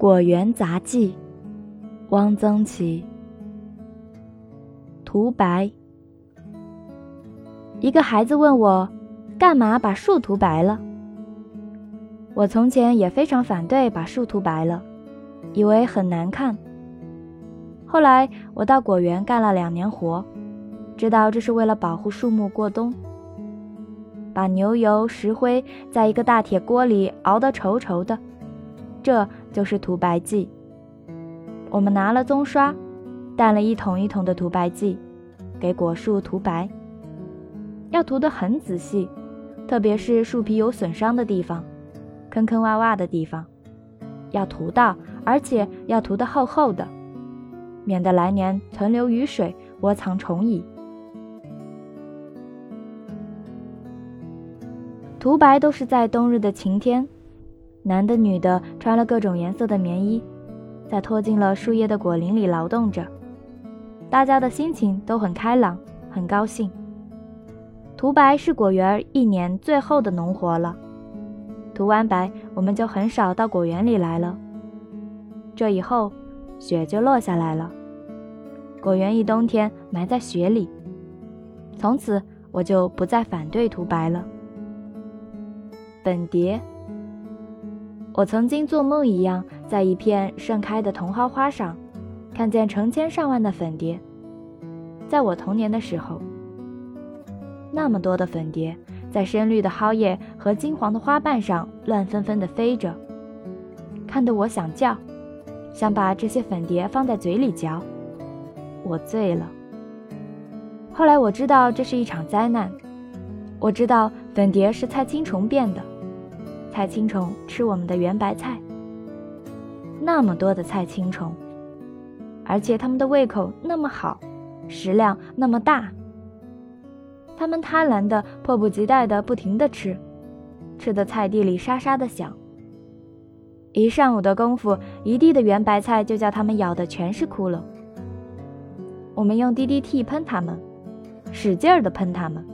果园杂记，汪曾祺。涂白。一个孩子问我，干嘛把树涂白了？我从前也非常反对把树涂白了，以为很难看。后来我到果园干了两年活，知道这是为了保护树木过冬。把牛油、石灰在一个大铁锅里熬得稠稠的。这就是涂白剂。我们拿了棕刷，带了一桶一桶的涂白剂，给果树涂白。要涂得很仔细，特别是树皮有损伤的地方、坑坑洼洼的地方，要涂到，而且要涂得厚厚的，免得来年存留雨水，窝藏虫蚁。涂白都是在冬日的晴天。男的、女的穿了各种颜色的棉衣，在拖进了树叶的果林里劳动着。大家的心情都很开朗，很高兴。涂白是果园一年最后的农活了。涂完白，我们就很少到果园里来了。这以后，雪就落下来了，果园一冬天埋在雪里。从此，我就不再反对涂白了。粉蝶。我曾经做梦一样，在一片盛开的茼蒿花上，看见成千上万的粉蝶。在我童年的时候，那么多的粉蝶在深绿的蒿叶和金黄的花瓣上乱纷纷地飞着，看得我想叫，想把这些粉蝶放在嘴里嚼。我醉了。后来我知道这是一场灾难，我知道粉蝶是菜青虫变的。菜青虫吃我们的圆白菜，那么多的菜青虫，而且它们的胃口那么好，食量那么大。它们贪婪的、迫不及待的、不停的吃，吃的菜地里沙沙的响。一上午的功夫，一地的圆白菜就叫它们咬的全是窟窿。我们用 DDT 喷它们，使劲儿的喷它们。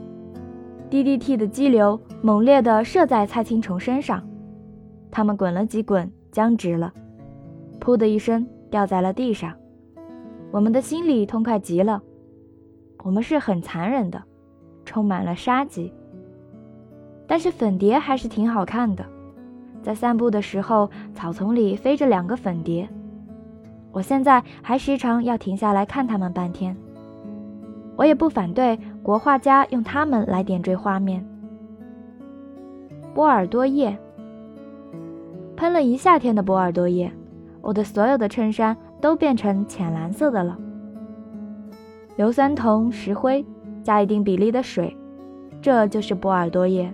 DDT 的激流猛烈地射在菜青虫身上，它们滚了几滚，僵直了，噗的一声掉在了地上。我们的心里痛快极了。我们是很残忍的，充满了杀机。但是粉蝶还是挺好看的，在散步的时候，草丛里飞着两个粉蝶，我现在还时常要停下来看它们半天。我也不反对国画家用它们来点缀画面。波尔多叶，喷了一夏天的波尔多叶，我的所有的衬衫都变成浅蓝色的了。硫酸铜、石灰加一定比例的水，这就是波尔多叶。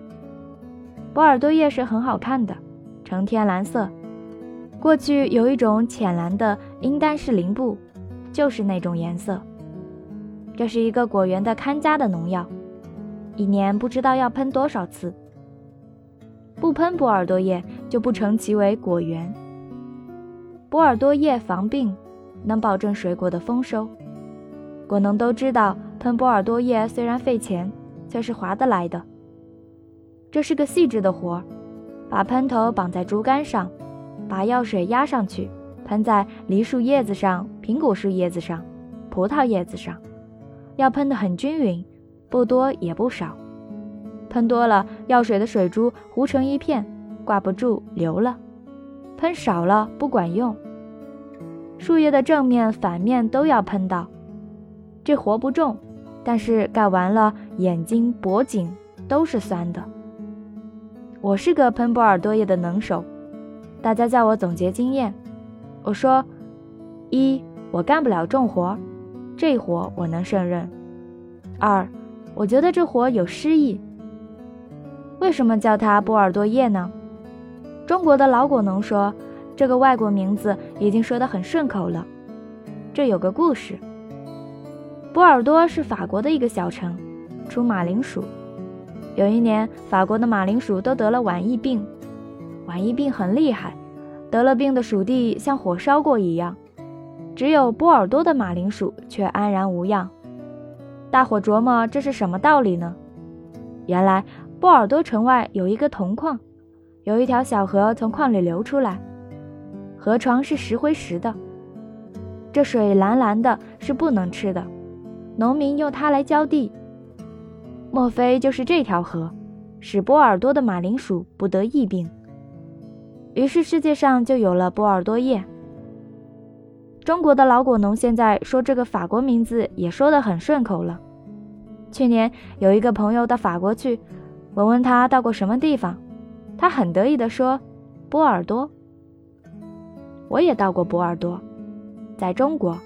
波尔多叶是很好看的，呈天蓝色。过去有一种浅蓝的应当是林布，就是那种颜色。这是一个果园的看家的农药，一年不知道要喷多少次。不喷波尔多液就不成其为果园。波尔多叶防病，能保证水果的丰收。果农都知道，喷波尔多叶虽然费钱，却是划得来的。这是个细致的活儿，把喷头绑在竹竿上，把药水压上去，喷在梨树叶子上、苹果树叶子上、葡萄叶子上。要喷得很均匀，不多也不少。喷多了，药水的水珠糊成一片，挂不住，流了；喷少了，不管用。树叶的正面、反面都要喷到。这活不重，但是干完了，眼睛、脖颈都是酸的。我是个喷波尔多叶的能手，大家叫我总结经验。我说：一，我干不了重活。这活我能胜任。二，我觉得这活有诗意。为什么叫它波尔多叶呢？中国的老果农说，这个外国名字已经说得很顺口了。这有个故事。波尔多是法国的一个小城，出马铃薯。有一年，法国的马铃薯都得了晚疫病，晚疫病很厉害，得了病的薯地像火烧过一样。只有波尔多的马铃薯却安然无恙，大伙琢磨这是什么道理呢？原来波尔多城外有一个铜矿，有一条小河从矿里流出来，河床是石灰石的，这水蓝蓝的，是不能吃的，农民用它来浇地。莫非就是这条河，使波尔多的马铃薯不得疫病？于是世界上就有了波尔多叶。中国的老果农现在说这个法国名字也说得很顺口了。去年有一个朋友到法国去，我问他到过什么地方，他很得意地说：“波尔多。”我也到过波尔多，在中国。